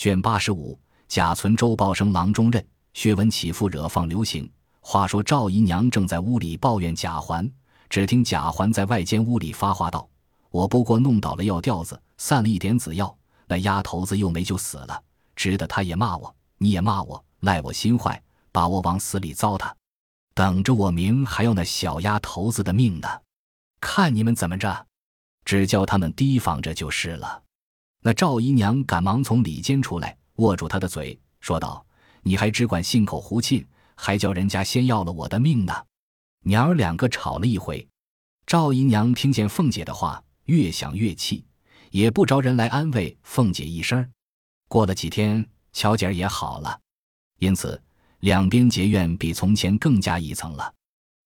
卷八十五，贾存周报生郎中任，薛文起复惹放流行。话说赵姨娘正在屋里抱怨贾环，只听贾环在外间屋里发话道：“我不过弄倒了药吊子，散了一点子药，那丫头子又没就死了，值得他也骂我，你也骂我，赖我心坏，把我往死里糟蹋，等着我明还要那小丫头子的命呢。看你们怎么着，只叫他们提防着就是了。”那赵姨娘赶忙从里间出来，握住他的嘴，说道：“你还只管信口胡沁，还叫人家先要了我的命呢！”娘儿两个吵了一回。赵姨娘听见凤姐的话，越想越气，也不着人来安慰凤姐一声。过了几天，巧姐儿也好了，因此两边结怨比从前更加一层了。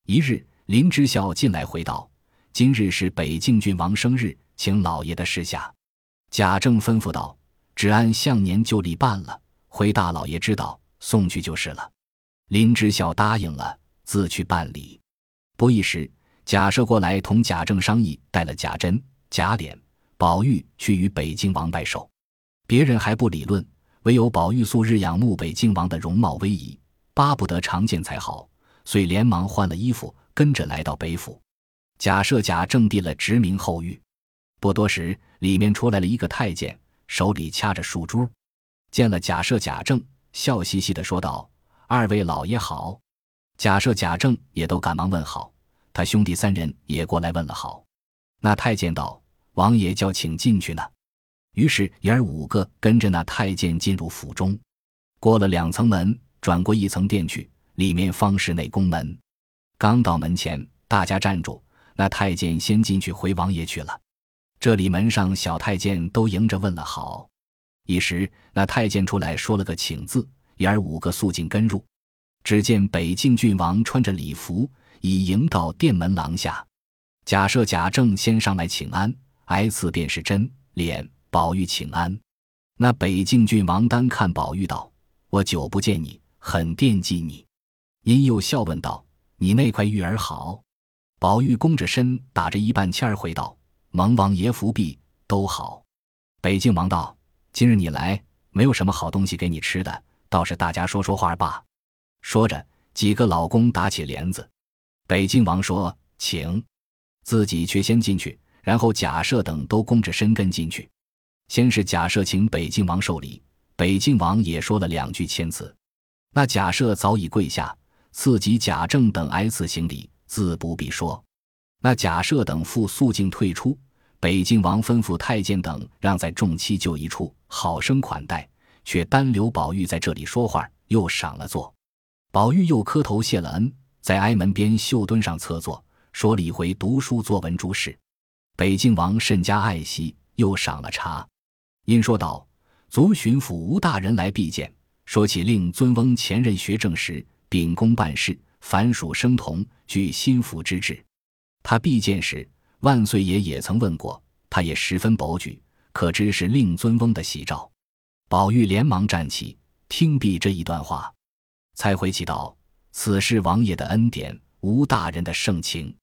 一日，林之孝进来回道：“今日是北境郡王生日，请老爷的示下。”贾政吩咐道：“只按向年旧例办了，回大老爷知道，送去就是了。”林之孝答应了，自去办理。不一时，贾赦过来同贾政商议，带了贾珍、贾琏、宝玉去与北京王拜寿。别人还不理论，唯有宝玉素日仰慕北京王的容貌威仪，巴不得常见才好，遂连忙换了衣服，跟着来到北府。贾赦、贾政递了直名后谕。不多时，里面出来了一个太监，手里掐着树珠，见了贾赦、贾政，笑嘻嘻的说道：“二位老爷好。”贾赦、贾政也都赶忙问好，他兄弟三人也过来问了好。那太监道：“王爷叫请进去呢。”于是爷儿五个跟着那太监进入府中，过了两层门，转过一层殿去，里面方是内宫门。刚到门前，大家站住，那太监先进去回王爷去了。这里门上小太监都迎着问了好，一时那太监出来说了个请字，爷儿五个肃静跟入。只见北境郡王穿着礼服，已迎到殿门廊下。假设贾政先上来请安，挨次便是真脸宝玉请安。那北境郡王单看宝玉道：“我久不见你，很惦记你。”因又笑问道：“你那块玉儿好？”宝玉弓着身，打着一半签儿回道。蒙王爷福庇，都好。北静王道：“今日你来，没有什么好东西给你吃的，倒是大家说说话罢。”说着，几个老公打起帘子。北静王说：“请。”自己却先进去，然后假设等都弓着身跟进去。先是假设请北静王受礼，北静王也说了两句谦辞。那假设早已跪下，赐及贾政等挨次行礼，自不必说。那假设等复肃静退出。北静王吩咐太监等让在众妻就一处好生款待，却单留宝玉在这里说话，又赏了座。宝玉又磕头谢了恩，在挨门边绣墩上侧坐，说了一回读书作文诸事。北静王甚加爱惜，又赏了茶。因说道：“卒巡抚吴大人来必见，说起令尊翁前任学政时秉公办事，凡属生童，具心腹之志。他必见时。”万岁爷也曾问过，他也十分保举，可知是令尊翁的喜兆。宝玉连忙站起，听毕这一段话，才回起道：“此事王爷的恩典，吴大人的盛情。”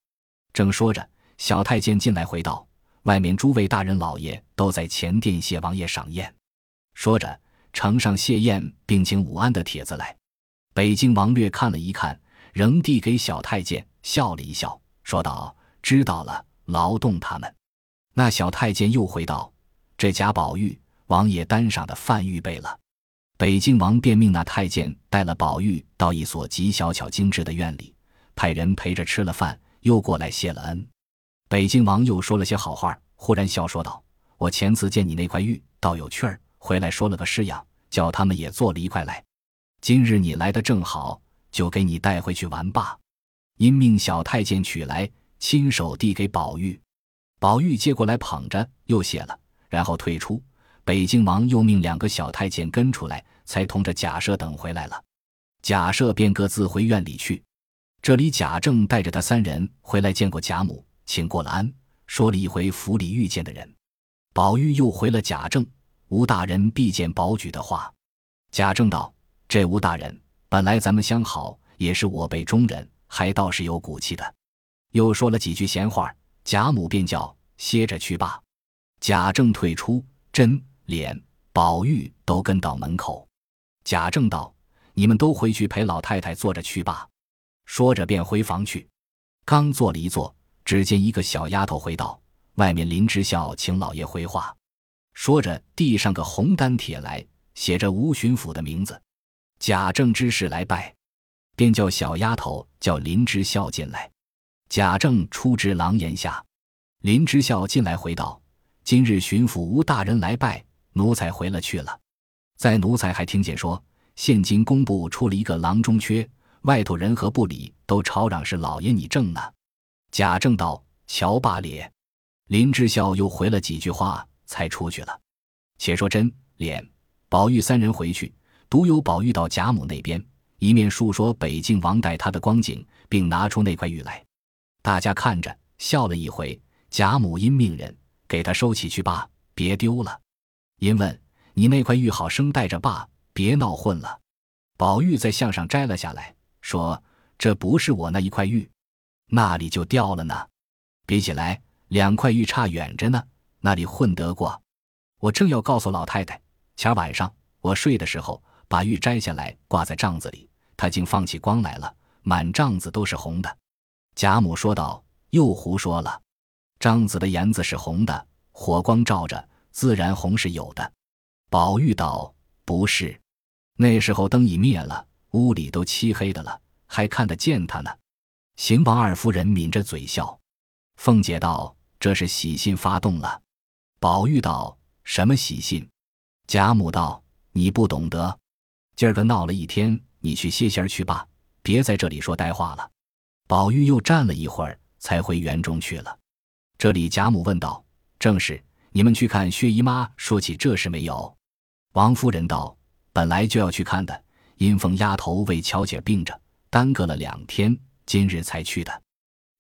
正说着，小太监进来回道：“外面诸位大人老爷都在前殿谢王爷赏宴。”说着，呈上谢宴并请午安的帖子来。北京王略看了一看，仍递给小太监，笑了一笑，说道：“知道了。”劳动他们，那小太监又回道：“这贾宝玉，王爷单上的饭预备了。”北静王便命那太监带了宝玉到一所极小巧精致的院里，派人陪着吃了饭，又过来谢了恩。北静王又说了些好话，忽然笑说道：“我前次见你那块玉，倒有趣儿，回来说了个式样，叫他们也做了一块来。今日你来的正好，就给你带回去玩罢。”因命小太监取来。亲手递给宝玉，宝玉接过来捧着，又谢了，然后退出。北静王又命两个小太监跟出来，才同着贾赦等回来了。贾赦便各自回院里去。这里贾政带着他三人回来见过贾母，请过了安，说了一回府里遇见的人。宝玉又回了贾政，吴大人必见宝举的话。贾政道：“这吴大人本来咱们相好，也是我辈中人，还倒是有骨气的。”又说了几句闲话，贾母便叫歇着去罢。贾政退出，真、脸、宝玉都跟到门口。贾政道：“你们都回去陪老太太坐着去吧。”说着便回房去。刚坐了一坐，只见一个小丫头回道：“外面林之孝请老爷回话。”说着递上个红丹帖来，写着吴巡抚的名字。贾政知是来拜，便叫小丫头叫林之孝进来。贾政出至廊檐下，林之孝进来回道：“今日巡抚吴大人来拜，奴才回了去了。在奴才还听见说，现今工部出了一个郎中缺，外头人和部里都吵嚷是老爷你正呢。”贾政道：“瞧罢咧。”林之孝又回了几句话，才出去了。且说真、脸、宝玉三人回去，独有宝玉到贾母那边，一面述说北静王待他的光景，并拿出那块玉来。大家看着笑了一回，贾母因命人给他收起去罢，别丢了。因问你那块玉好生带着罢，别闹混了。宝玉在项上摘了下来，说：“这不是我那一块玉，那里就掉了呢。比起来，两块玉差远着呢，那里混得过？我正要告诉老太太，前晚上我睡的时候，把玉摘下来挂在帐子里，他竟放起光来了，满帐子都是红的。”贾母说道：“又胡说了，张子的檐子是红的，火光照着，自然红是有的。”宝玉道：“不是，那时候灯已灭了，屋里都漆黑的了，还看得见他呢。”邢王二夫人抿着嘴笑。凤姐道：“这是喜信发动了。”宝玉道：“什么喜信？”贾母道：“你不懂得，今儿个闹了一天，你去歇歇去吧，别在这里说呆话了。”宝玉又站了一会儿，才回园中去了。这里贾母问道：“正是，你们去看薛姨妈说起这事没有？”王夫人道：“本来就要去看的，因凤丫头为巧姐病着，耽搁了两天，今日才去的。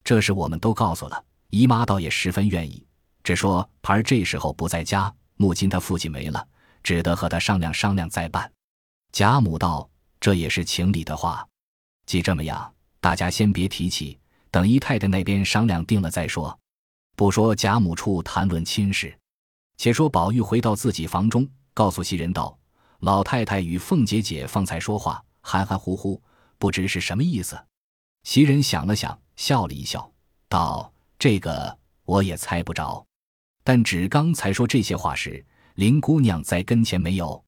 这事我们都告诉了姨妈，倒也十分愿意，只说盘儿这时候不在家，母亲她父亲没了，只得和他商量商量再办。”贾母道：“这也是情理的话，既这么样。”大家先别提起，等姨太太那边商量定了再说。不说贾母处谈论亲事，且说宝玉回到自己房中，告诉袭人道：“老太太与凤姐姐方才说话，含含糊糊，不知是什么意思。”袭人想了想，笑了一笑，道：“这个我也猜不着。但只刚才说这些话时，林姑娘在跟前没有？”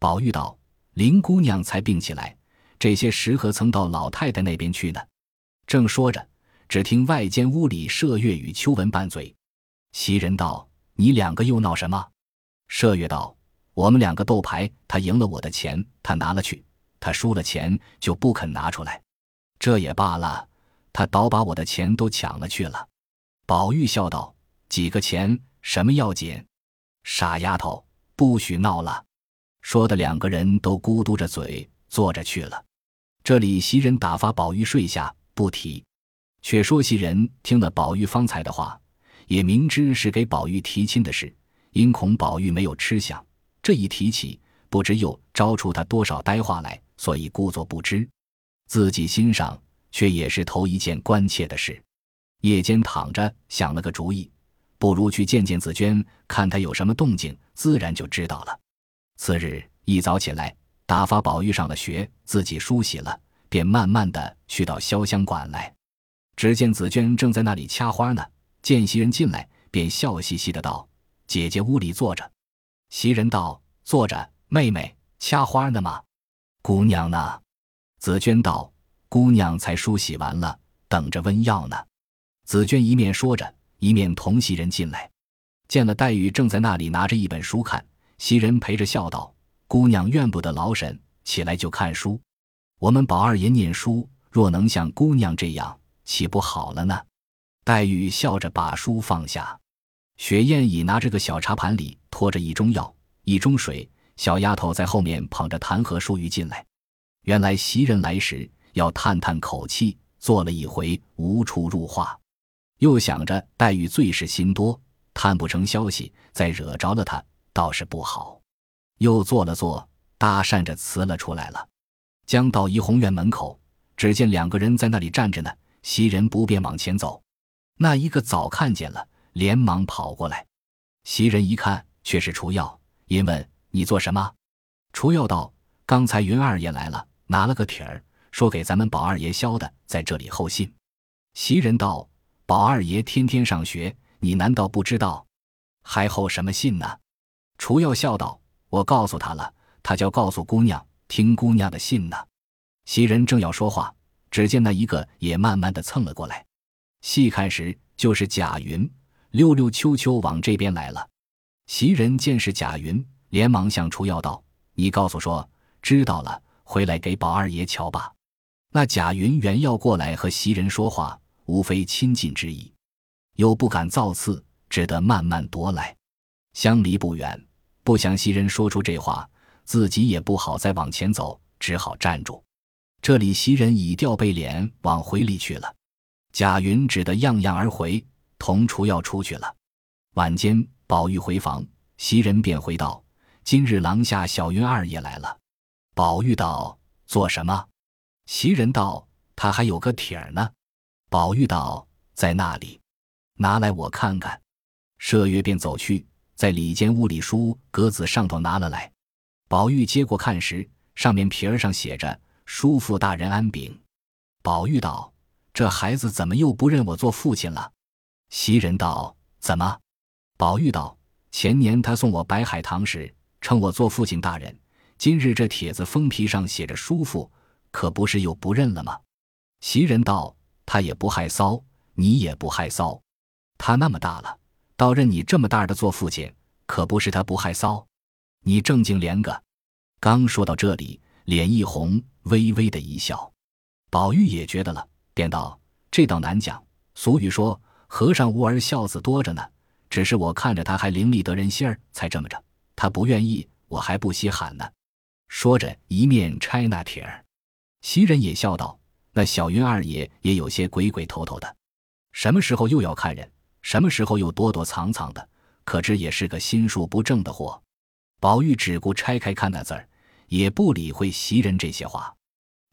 宝玉道：“林姑娘才病起来。”这些石何曾到老太太那边去呢？正说着，只听外间屋里麝月与秋纹拌嘴。袭人道：“你两个又闹什么？”麝月道：“我们两个斗牌，他赢了我的钱，他拿了去；他输了钱，就不肯拿出来。这也罢了，他倒把我的钱都抢了去了。”宝玉笑道：“几个钱，什么要紧？傻丫头，不许闹了。”说的两个人都咕嘟着嘴坐着去了。这里袭人打发宝玉睡下，不提。却说袭人听了宝玉方才的话，也明知是给宝玉提亲的事，因恐宝玉没有吃相，这一提起，不知又招出他多少呆话来，所以故作不知。自己心上却也是头一件关切的事。夜间躺着想了个主意，不如去见见紫娟，看她有什么动静，自然就知道了。次日一早起来。打发宝玉上了学，自己梳洗了，便慢慢的去到潇湘馆来。只见紫娟正在那里掐花呢，见袭人进来，便笑嘻嘻的道：“姐姐屋里坐着。”袭人道：“坐着，妹妹掐花呢吗？姑娘呢？”紫娟道：“姑娘才梳洗完了，等着温药呢。”紫娟一面说着，一面同袭人进来，见了黛玉正在那里拿着一本书看，袭人陪着笑道。姑娘怨不得老沈，起来就看书。我们宝二爷念书，若能像姑娘这样，岂不好了呢？黛玉笑着把书放下。雪雁已拿着个小茶盘，里托着一盅药，一盅水。小丫头在后面捧着弹劾书玉进来。原来袭人来时要探探口气，坐了一回无处入话，又想着黛玉最是心多，探不成消息，再惹着了她，倒是不好。又坐了坐，搭讪着辞了出来了。将到怡红院门口，只见两个人在那里站着呢。袭人不便往前走，那一个早看见了，连忙跑过来。袭人一看，却是除药，因问：“你做什么？”除药道：“刚才云二爷来了，拿了个帖儿，说给咱们宝二爷削的，在这里候信。”袭人道：“宝二爷天天上学，你难道不知道？还候什么信呢？”除药笑道：“我告诉他了，他叫告诉姑娘，听姑娘的信呢。”袭人正要说话，只见那一个也慢慢的蹭了过来，细看时就是贾云，溜溜秋秋往这边来了。袭人见是贾云，连忙向楚耀道：“你告诉说，知道了，回来给宝二爷瞧吧。”那贾云原要过来和袭人说话，无非亲近之意，又不敢造次，只得慢慢踱来。相离不远，不想袭人说出这话，自己也不好再往前走，只好站住。这里袭人已掉背脸往回里去了，贾云只得样样而回，同厨要出去了。晚间，宝玉回房，袭人便回道：“今日廊下小云二爷来了。”宝玉道：“做什么？”袭人道：“他还有个帖儿呢。”宝玉道：“在那里？拿来我看看。”麝月便走去，在里间屋里书格子上头拿了来。宝玉接过看时，上面皮儿上写着。叔父大人安禀，宝玉道：“这孩子怎么又不认我做父亲了？”袭人道：“怎么？”宝玉道：“前年他送我白海棠时，称我做父亲大人。今日这帖子封皮上写着叔父，可不是又不认了吗？”袭人道：“他也不害臊，你也不害臊。他那么大了，倒认你这么大的做父亲，可不是他不害臊。你正经连个。”刚说到这里。脸一红，微微的一笑，宝玉也觉得了，便道：“这倒难讲。俗语说，和尚无儿，孝子多着呢。只是我看着他还伶俐得人心儿，才这么着。他不愿意，我还不稀罕呢。”说着，一面拆那帖儿。袭人也笑道：“那小云二爷也有些鬼鬼头头的，什么时候又要看人，什么时候又躲躲藏藏的，可知也是个心术不正的货。”宝玉只顾拆开看那字儿。也不理会袭人这些话，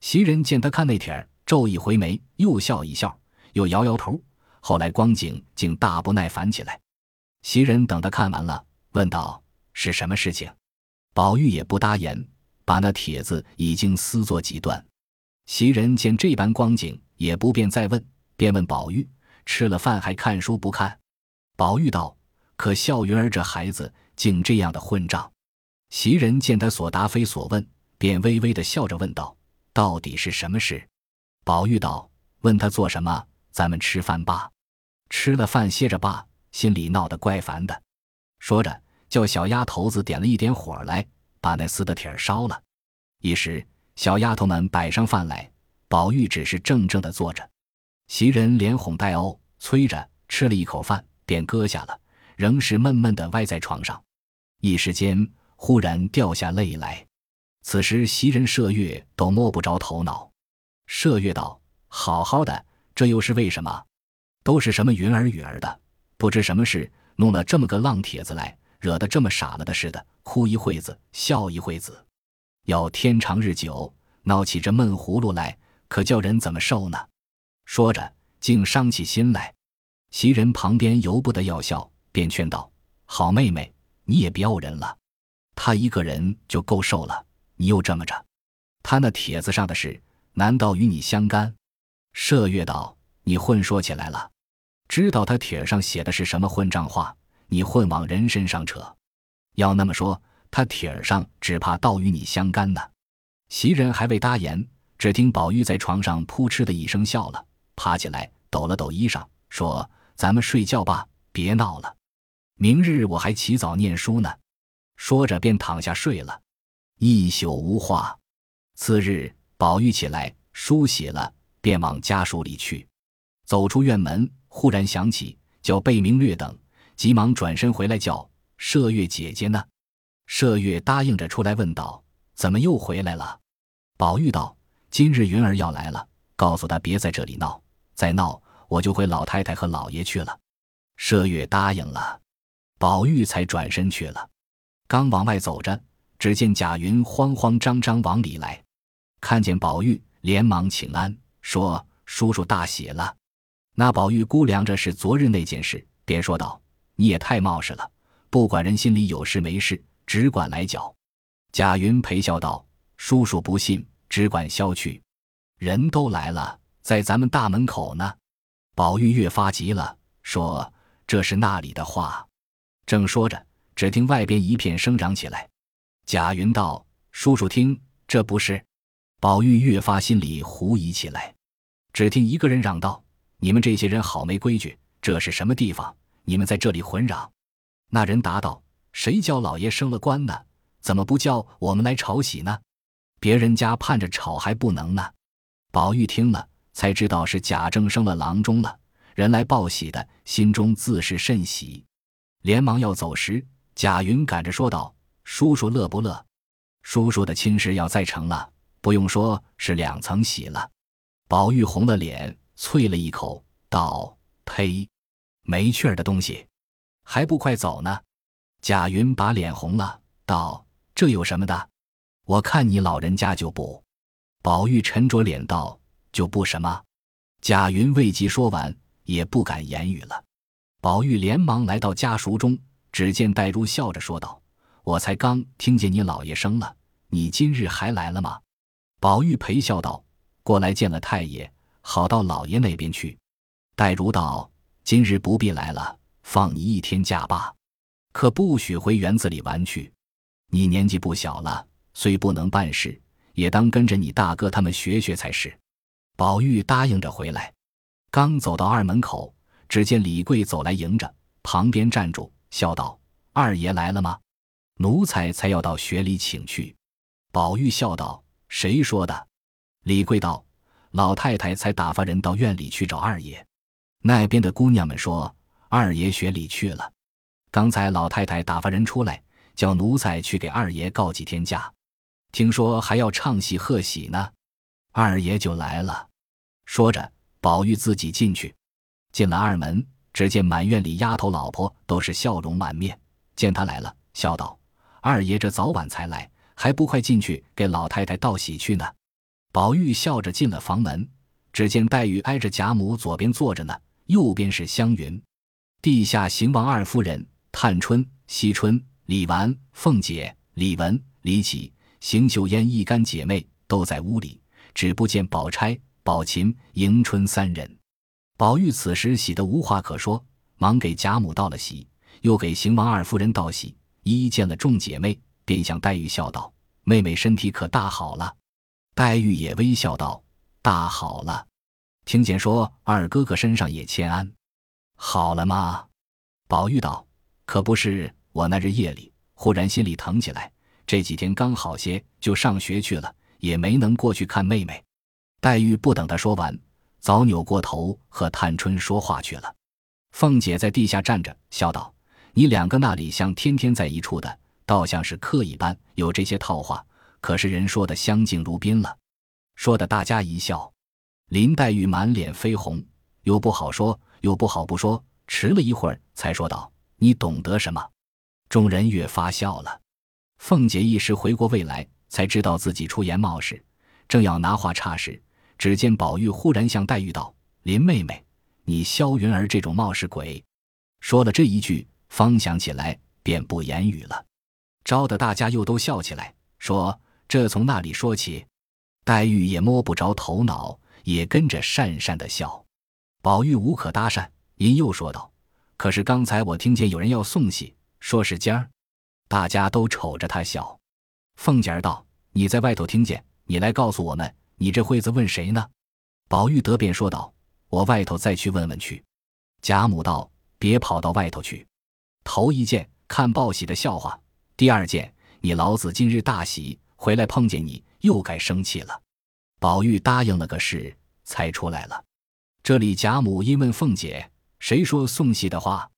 袭人见他看那帖儿，皱一回眉，又笑一笑，又摇摇头。后来光景竟大不耐烦起来。袭人等他看完了，问道：“是什么事情？”宝玉也不答言，把那帖子已经撕作几段。袭人见这般光景，也不便再问，便问宝玉：“吃了饭还看书不看？”宝玉道：“可笑云儿这孩子竟这样的混账。”袭人见他所答非所问，便微微的笑着问道：“到底是什么事？”宝玉道：“问他做什么？咱们吃饭吧。吃了饭歇着吧，心里闹得怪烦的。”说着，叫小丫头子点了一点火来，把那撕的铁儿烧了。一时，小丫头们摆上饭来，宝玉只是怔怔的坐着。袭人连哄带哦，催着吃了一口饭，便搁下了，仍是闷闷的歪在床上。一时间。忽然掉下泪来，此时袭人、麝月都摸不着头脑。麝月道：“好好的，这又是为什么？都是什么云儿雨儿的，不知什么事，弄了这么个浪帖子来，惹得这么傻了的似的，哭一会子，笑一会子，要天长日久，闹起这闷葫芦来，可叫人怎么受呢？”说着，竟伤起心来。袭人旁边由不得要笑，便劝道：“好妹妹，你也别怄人了。”他一个人就够受了，你又这么着，他那帖子上的事，难道与你相干？麝月道：“你混说起来了，知道他帖上写的是什么混账话？你混往人身上扯，要那么说，他帖上只怕倒与你相干呢。”袭人还未答言，只听宝玉在床上扑哧的一声笑了，爬起来抖了抖衣裳，说：“咱们睡觉吧，别闹了，明日我还起早念书呢。”说着，便躺下睡了，一宿无话。次日，宝玉起来梳洗了，便往家书里去。走出院门，忽然想起叫贝明略等，急忙转身回来叫麝月姐姐呢。麝月答应着出来问道：“怎么又回来了？”宝玉道：“今日云儿要来了，告诉他别在这里闹，再闹我就回老太太和老爷去了。”麝月答应了，宝玉才转身去了。刚往外走着，只见贾云慌慌张张往里来，看见宝玉，连忙请安，说：“叔叔大喜了。”那宝玉估量着是昨日那件事，便说道：“你也太冒失了，不管人心里有事没事，只管来搅。”贾云陪笑道：“叔叔不信，只管消去。人都来了，在咱们大门口呢。”宝玉越发急了，说：“这是那里的话？”正说着，只听外边一片声嚷起来。贾云道：“叔叔听，这不是。”宝玉越发心里狐疑起来。只听一个人嚷道：“你们这些人好没规矩！这是什么地方？你们在这里混嚷！”那人答道：“谁叫老爷升了官呢？怎么不叫我们来吵喜呢？别人家盼着吵还不能呢。”宝玉听了。才知道是贾政生了郎中了，人来报喜的，心中自是甚喜，连忙要走时，贾云赶着说道：“叔叔乐不乐？叔叔的亲事要再成了，不用说是两层喜了。”宝玉红了脸，啐了一口，道：“呸，没趣儿的东西，还不快走呢！”贾云把脸红了，道：“这有什么的？我看你老人家就不。”宝玉沉着脸道。就不什么，贾云未及说完，也不敢言语了。宝玉连忙来到家塾中，只见黛如笑着说道：“我才刚听见你老爷生了，你今日还来了吗？”宝玉陪笑道：“过来见了太爷，好到老爷那边去。”黛如道：“今日不必来了，放你一天假罢，可不许回园子里玩去。你年纪不小了，虽不能办事，也当跟着你大哥他们学学才是。”宝玉答应着回来，刚走到二门口，只见李贵走来迎着，旁边站住，笑道：“二爷来了吗？奴才才要到学里请去。”宝玉笑道：“谁说的？”李贵道：“老太太才打发人到院里去找二爷，那边的姑娘们说二爷学里去了。刚才老太太打发人出来，叫奴才去给二爷告几天假，听说还要唱戏贺喜呢。”二爷就来了，说着，宝玉自己进去，进了二门，只见满院里丫头老婆都是笑容满面，见他来了，笑道：“二爷这早晚才来，还不快进去给老太太道喜去呢？”宝玉笑着进了房门，只见黛玉挨着贾母左边坐着呢，右边是湘云，地下邢王二夫人、探春、惜春、李纨、凤姐、李文、李绮、邢岫烟一干姐妹都在屋里。只不见宝钗、宝琴、迎春三人。宝玉此时喜得无话可说，忙给贾母道了喜，又给邢王二夫人道喜。一一见了众姐妹，便向黛玉笑道：“妹妹身体可大好了？”黛玉也微笑道：“大好了。”听见说二哥哥身上也欠安，好了吗？宝玉道：“可不是，我那日夜里忽然心里疼起来，这几天刚好些，就上学去了。”也没能过去看妹妹，黛玉不等他说完，早扭过头和探春说话去了。凤姐在地下站着，笑道：“你两个那里像天天在一处的，倒像是客一般，有这些套话。可是人说的相敬如宾了。”说的大家一笑。林黛玉满脸绯红，又不好说，又不好不说，迟了一会儿才说道：“你懂得什么？”众人越发笑了。凤姐一时回过味来。才知道自己出言冒失，正要拿话岔时，只见宝玉忽然向黛玉道：“林妹妹，你萧云儿这种冒失鬼。”说了这一句，方想起来，便不言语了，招得大家又都笑起来，说：“这从那里说起？”黛玉也摸不着头脑，也跟着讪讪的笑。宝玉无可搭讪，因又说道：“可是刚才我听见有人要送喜，说是尖儿。”大家都瞅着他笑。凤姐儿道：“你在外头听见，你来告诉我们，你这会子问谁呢？”宝玉得便说道：“我外头再去问问去。”贾母道：“别跑到外头去。头一件看报喜的笑话，第二件你老子今日大喜，回来碰见你又该生气了。”宝玉答应了个事，才出来了。这里贾母因问凤姐：“谁说送喜的话？”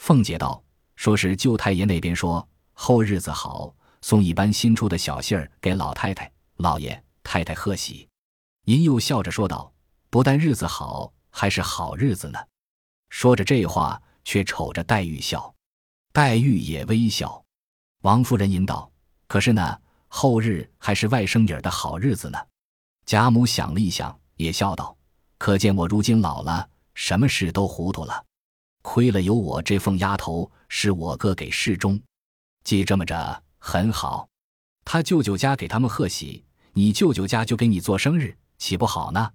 凤姐道：“说是舅太爷那边说后日子好。”送一般新出的小信儿给老太太、老爷、太太贺喜，您又笑着说道：“不但日子好，还是好日子呢。”说着这话，却瞅着黛玉笑，黛玉也微笑。王夫人引导：“可是呢，后日还是外甥女儿的好日子呢。”贾母想了一想，也笑道：“可见我如今老了，什么事都糊涂了。亏了有我这凤丫头，是我哥给事中。既这么着。”很好。他舅舅家给他们贺喜，你舅舅家就给你做生日，岂不好呢？”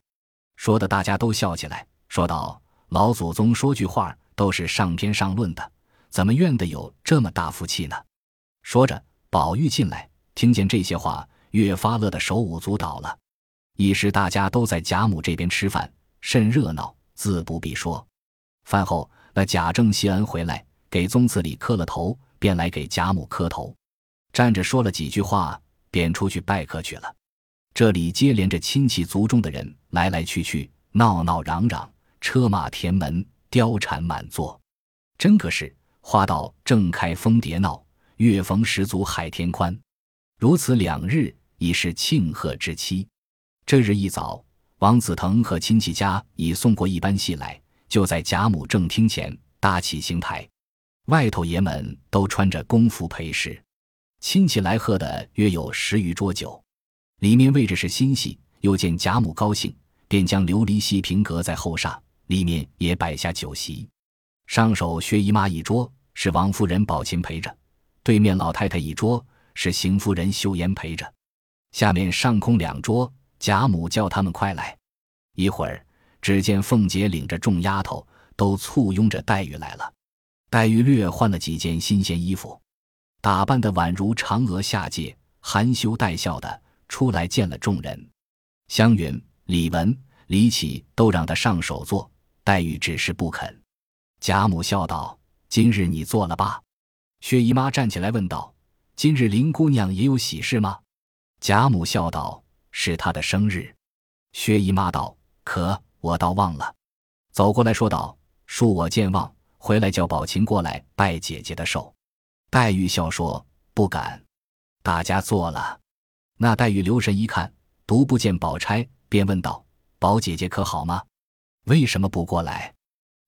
说的大家都笑起来，说道：“老祖宗说句话都是上篇上论的，怎么怨得有这么大福气呢？”说着，宝玉进来，听见这些话，越发乐得手舞足蹈了。一时大家都在贾母这边吃饭，甚热闹，自不必说。饭后，那贾政谢恩回来，给宗祠里磕了头，便来给贾母磕头，站着说了几句话，便出去拜客去了。这里接连着亲戚族中的人来来去去，闹闹嚷嚷，车马填门，貂蝉满座，真个是花到正开蜂蝶闹，月逢十足海天宽。如此两日，已是庆贺之期。这日一早，王子腾和亲戚家已送过一班戏来，就在贾母正厅前搭起行台，外头爷们都穿着公服陪侍，亲戚来喝的约有十余桌酒。里面位置是新戏，又见贾母高兴，便将琉璃戏屏搁在后厦，里面也摆下酒席。上首薛姨妈一桌是王夫人宝琴陪着，对面老太太一桌是邢夫人秀烟陪着，下面上空两桌，贾母叫他们快来。一会儿，只见凤姐领着众丫头都簇拥着黛玉来了。黛玉略换了几件新鲜衣服，打扮的宛如嫦娥下界，含羞带笑的。出来见了众人，湘云、李文、李启都让他上首座，黛玉只是不肯。贾母笑道：“今日你坐了吧。”薛姨妈站起来问道：“今日林姑娘也有喜事吗？”贾母笑道：“是她的生日。”薛姨妈道：“可我倒忘了。”走过来说道：“恕我健忘，回来叫宝琴过来拜姐姐的寿。”黛玉笑说：“不敢。”大家坐了。那黛玉留神一看，独不见宝钗，便问道：“宝姐姐可好吗？为什么不过来？”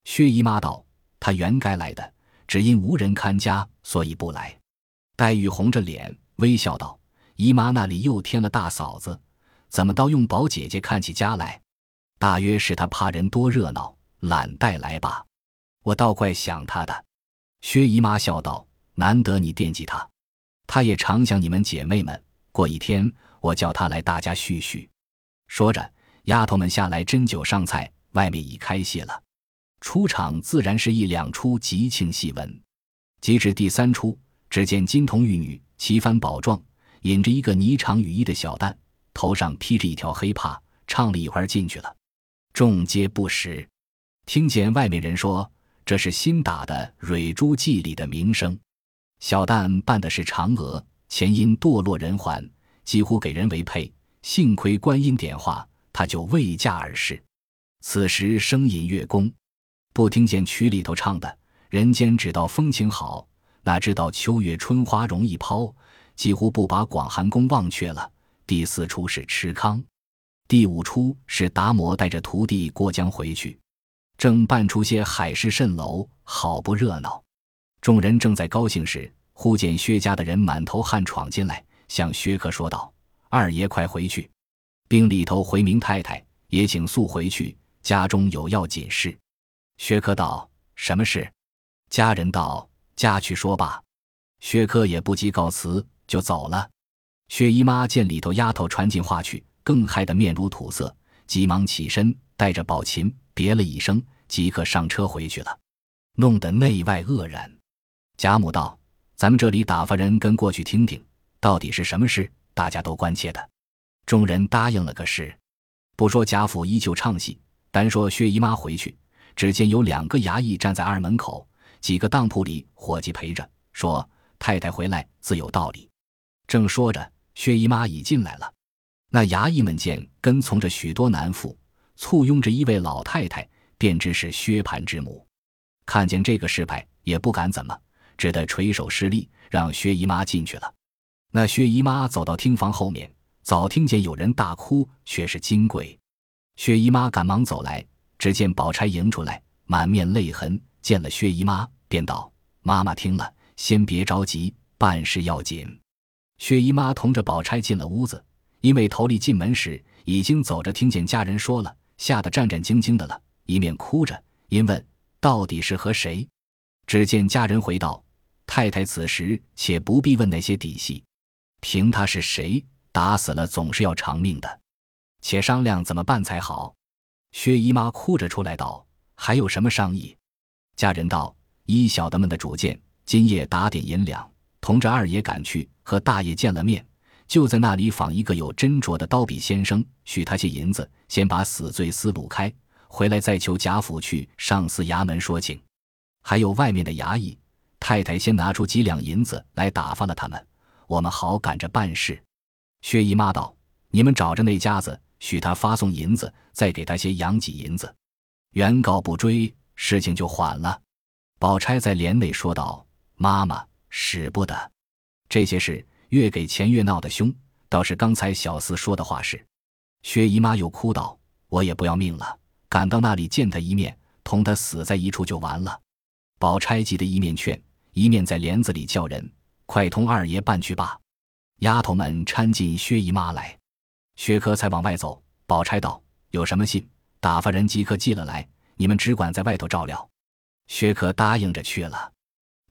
薛姨妈道：“她原该来的，只因无人看家，所以不来。”黛玉红着脸微笑道：“姨妈那里又添了大嫂子，怎么倒用宝姐姐看起家来？大约是她怕人多热闹，懒带来吧。我倒怪想她的。”薛姨妈笑道：“难得你惦记他，他也常想你们姐妹们。”过一天，我叫他来，大家叙叙。说着，丫头们下来斟酒上菜，外面已开戏了。出场自然是一两出吉庆戏文。及至第三出，只见金童玉女齐帆宝状，引着一个霓裳羽衣的小旦，头上披着一条黑帕，唱了一会儿进去了。众皆不识，听见外面人说这是新打的《蕊珠记》里的名声。小旦扮的是嫦娥。前因堕落人寰，几乎给人为配。幸亏观音点化，他就未嫁而逝。此时声隐月宫，不听见曲里头唱的“人间只道风情好，哪知道秋月春花容易抛”，几乎不把广寒宫忘却了。第四出是吃糠，第五出是达摩带着徒弟过江回去，正扮出些海市蜃楼，好不热闹。众人正在高兴时。忽见薛家的人满头汗闯进来，向薛克说道：“二爷快回去，并里头回明太太，也请速回去，家中有要紧事。”薛克道：“什么事？”家人道：“家去说吧。”薛克也不及告辞，就走了。薛姨妈见里头丫头传进话去，更害得面如土色，急忙起身，带着宝琴别了一声，即刻上车回去了，弄得内外愕然。贾母道。咱们这里打发人跟过去听听，到底是什么事？大家都关切的。众人答应了个事。不说贾府依旧唱戏，单说薛姨妈回去，只见有两个衙役站在二门口，几个当铺里伙计陪着，说太太回来自有道理。正说着，薛姨妈已进来了。那衙役们见跟从着许多男妇，簇拥着一位老太太，便知是薛蟠之母。看见这个事派，也不敢怎么。只得垂手施礼，让薛姨妈进去了。那薛姨妈走到厅房后面，早听见有人大哭，却是金贵。薛姨妈赶忙走来，只见宝钗迎出来，满面泪痕。见了薛姨妈，便道：“妈妈听了，先别着急，办事要紧。”薛姨妈同着宝钗进了屋子，因为头里进门时已经走着，听见家人说了，吓得战战兢兢的了，一面哭着，因问：“到底是和谁？”只见家人回道。太太此时且不必问那些底细，凭他是谁，打死了总是要偿命的。且商量怎么办才好。薛姨妈哭着出来道：“还有什么商议？”家人道：“依小的们的主见，今夜打点银两，同着二爷赶去和大爷见了面，就在那里访一个有斟酌的刀笔先生，许他些银子，先把死罪司掳开，回来再求贾府去上司衙门说情。还有外面的衙役，太太先拿出几两银子来打发了他们，我们好赶着办事。”薛姨妈道：“你们找着那家子。”许他发送银子，再给他些养几银子，原告不追，事情就缓了。宝钗在帘内说道：“妈妈使不得，这些事越给钱越闹得凶，倒是刚才小厮说的话是。”薛姨妈又哭道：“我也不要命了，赶到那里见他一面，同他死在一处就完了。”宝钗急得一面劝，一面在帘子里叫人：“快同二爷办去吧！”丫头们搀进薛姨妈来。薛科才往外走，宝钗道：“有什么信，打发人即刻寄了来，你们只管在外头照料。”薛科答应着去了。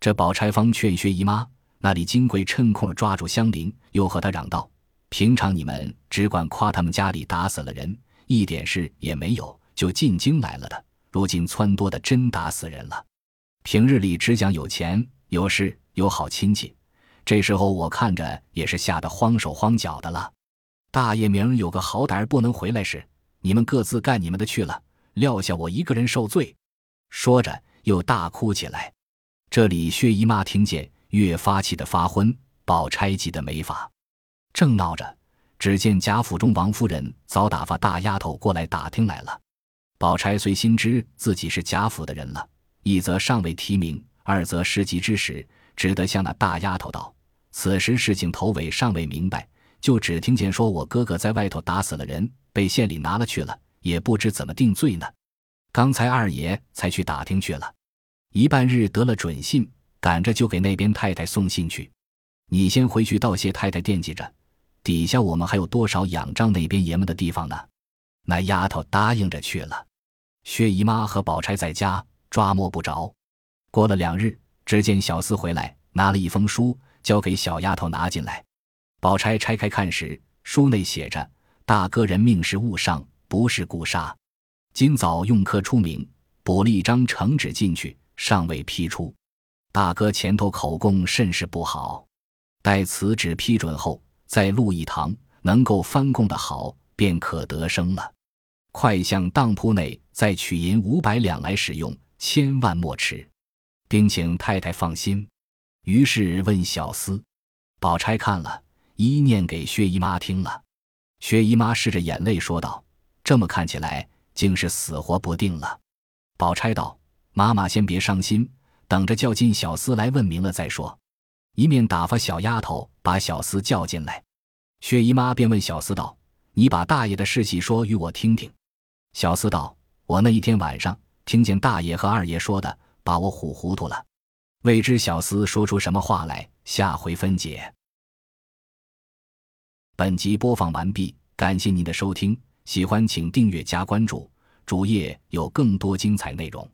这宝钗方劝薛姨妈，那李金贵趁空抓住香菱，又和她嚷道：“平常你们只管夸他们家里打死了人，一点事也没有，就进京来了的。如今撺掇的真打死人了。平日里只讲有钱、有势、有好亲戚，这时候我看着也是吓得慌手慌脚的了。”大爷明儿有个好歹不能回来时，你们各自干你们的去了，撂下我一个人受罪。说着又大哭起来。这里薛姨妈听见，越发气得发昏。宝钗急得没法，正闹着，只见贾府中王夫人早打发大丫头过来打听来了。宝钗虽心知自己是贾府的人了，一则尚未提名，二则失急之时，只得向那大丫头道：“此时事情头尾尚未明白。”就只听见说，我哥哥在外头打死了人，被县里拿了去了，也不知怎么定罪呢。刚才二爷才去打听去了，一半日得了准信，赶着就给那边太太送信去。你先回去道谢太太惦记着，底下我们还有多少仰仗那边爷们的地方呢？那丫头答应着去了。薛姨妈和宝钗在家抓摸不着。过了两日，只见小厮回来，拿了一封书，交给小丫头拿进来。宝钗拆开看时，书内写着：“大哥人命是误伤，不是故杀。今早用科出名，补了一张呈纸进去，尚未批出。大哥前头口供甚是不好，待此纸批准后，再录一堂，能够翻供的好，便可得生了。快向当铺内再取银五百两来使用，千万莫迟，并请太太放心。”于是问小厮，宝钗看了。一念给薛姨妈听了，薛姨妈拭着眼泪说道：“这么看起来，竟是死活不定了。”宝钗道：“妈妈先别伤心，等着叫进小厮来问明了再说。”一面打发小丫头把小厮叫进来，薛姨妈便问小厮道：“你把大爷的事细说与我听听。”小厮道：“我那一天晚上听见大爷和二爷说的，把我唬糊涂了，未知小厮说出什么话来，下回分解。”本集播放完毕，感谢您的收听，喜欢请订阅加关注，主页有更多精彩内容。